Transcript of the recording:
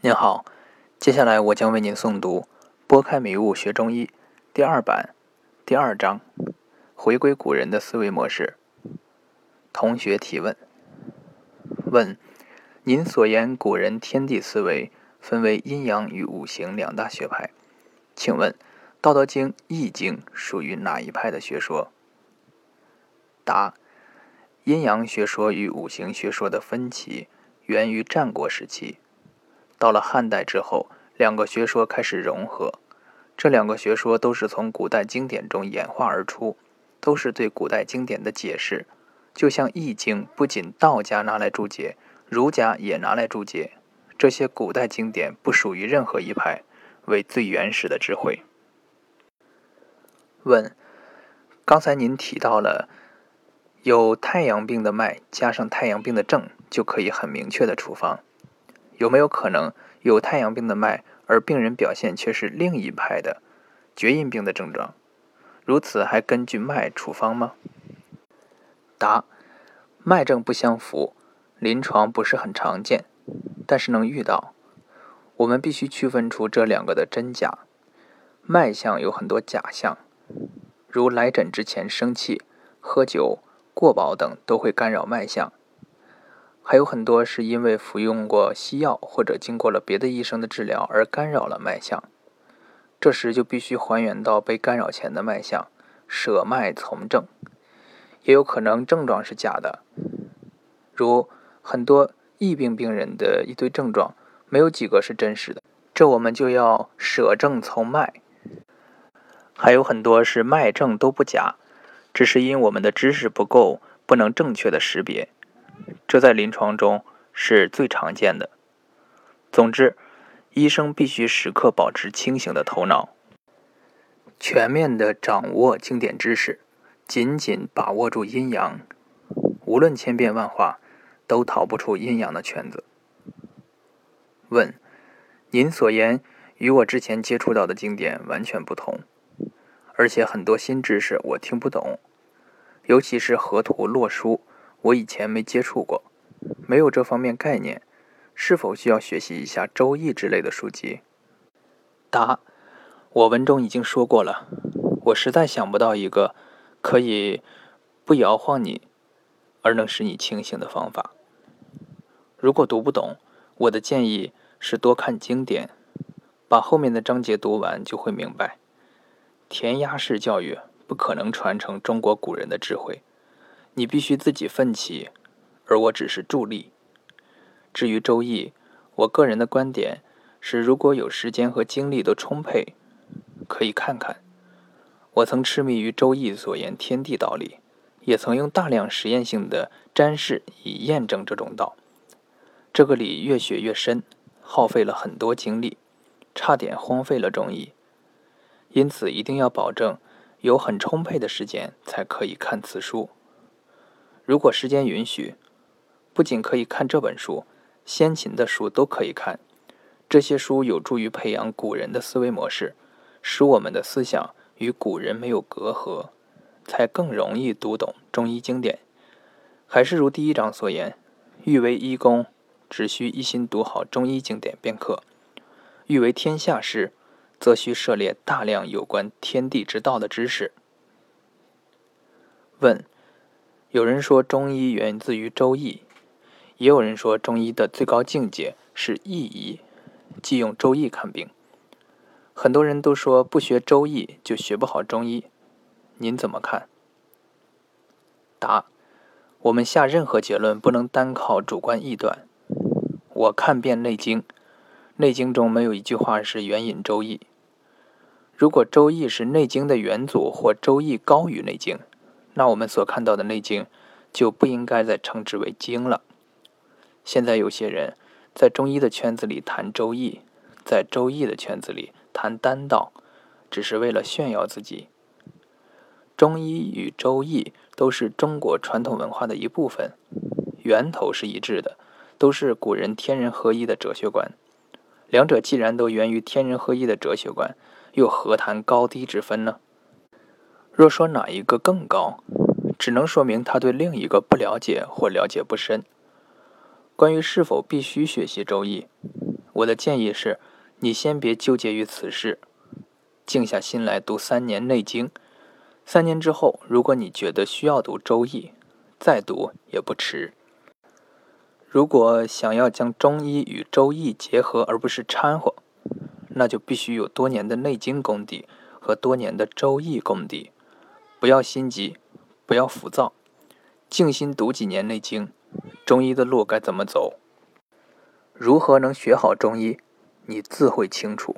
您好，接下来我将为您诵读《拨开迷雾学中医》第二版第二章：回归古人的思维模式。同学提问：问，您所言古人天地思维分为阴阳与五行两大学派，请问《道德经》《易经》属于哪一派的学说？答：阴阳学说与五行学说的分歧源于战国时期。到了汉代之后，两个学说开始融合。这两个学说都是从古代经典中演化而出，都是对古代经典的解释。就像《易经》，不仅道家拿来注解，儒家也拿来注解。这些古代经典不属于任何一派，为最原始的智慧。问：刚才您提到了有太阳病的脉加上太阳病的症，就可以很明确的处方。有没有可能有太阳病的脉，而病人表现却是另一派的厥阴病的症状？如此还根据脉处方吗？答：脉症不相符，临床不是很常见，但是能遇到。我们必须区分出这两个的真假。脉象有很多假象，如来诊之前生气、喝酒、过饱等都会干扰脉象。还有很多是因为服用过西药或者经过了别的医生的治疗而干扰了脉象，这时就必须还原到被干扰前的脉象，舍脉从症。也有可能症状是假的，如很多疫病病人的一堆症状，没有几个是真实的，这我们就要舍症从脉。还有很多是脉症都不假，只是因我们的知识不够，不能正确的识别。这在临床中是最常见的。总之，医生必须时刻保持清醒的头脑，全面的掌握经典知识，紧紧把握住阴阳。无论千变万化，都逃不出阴阳的圈子。问：您所言与我之前接触到的经典完全不同，而且很多新知识我听不懂，尤其是河图洛书。我以前没接触过，没有这方面概念，是否需要学习一下《周易》之类的书籍？答：我文中已经说过了，我实在想不到一个可以不摇晃你而能使你清醒的方法。如果读不懂，我的建议是多看经典，把后面的章节读完就会明白。填鸭式教育不可能传承中国古人的智慧。你必须自己奋起，而我只是助力。至于《周易》，我个人的观点是，如果有时间和精力都充沛，可以看看。我曾痴迷于《周易》所言天地道理，也曾用大量实验性的占筮以验证这种道。这个理越学越深，耗费了很多精力，差点荒废了中医。因此，一定要保证有很充沛的时间才可以看此书。如果时间允许，不仅可以看这本书，先秦的书都可以看。这些书有助于培养古人的思维模式，使我们的思想与古人没有隔阂，才更容易读懂中医经典。还是如第一章所言，欲为医工，只需一心读好中医经典便可；欲为天下事，则需涉猎大量有关天地之道的知识。问。有人说中医源自于《周易》，也有人说中医的最高境界是《易医》，即用《周易》看病。很多人都说不学《周易》就学不好中医，您怎么看？答：我们下任何结论不能单靠主观臆断。我看遍《内经》，《内经》中没有一句话是援引《周易》。如果《周易》是《内经》的元祖，或《周易》高于《内经》。那我们所看到的《内经》就不应该再称之为经了。现在有些人在中医的圈子里谈《周易》，在《周易》的圈子里谈丹道，只是为了炫耀自己。中医与《周易》都是中国传统文化的一部分，源头是一致的，都是古人天人合一的哲学观。两者既然都源于天人合一的哲学观，又何谈高低之分呢？若说哪一个更高，只能说明他对另一个不了解或了解不深。关于是否必须学习《周易》，我的建议是，你先别纠结于此事，静下心来读三年《内经》。三年之后，如果你觉得需要读《周易》，再读也不迟。如果想要将中医与《周易》结合，而不是掺和，那就必须有多年的《内经》功底和多年的《周易》功底。不要心急，不要浮躁，静心读几年《内经》，中医的路该怎么走？如何能学好中医？你自会清楚。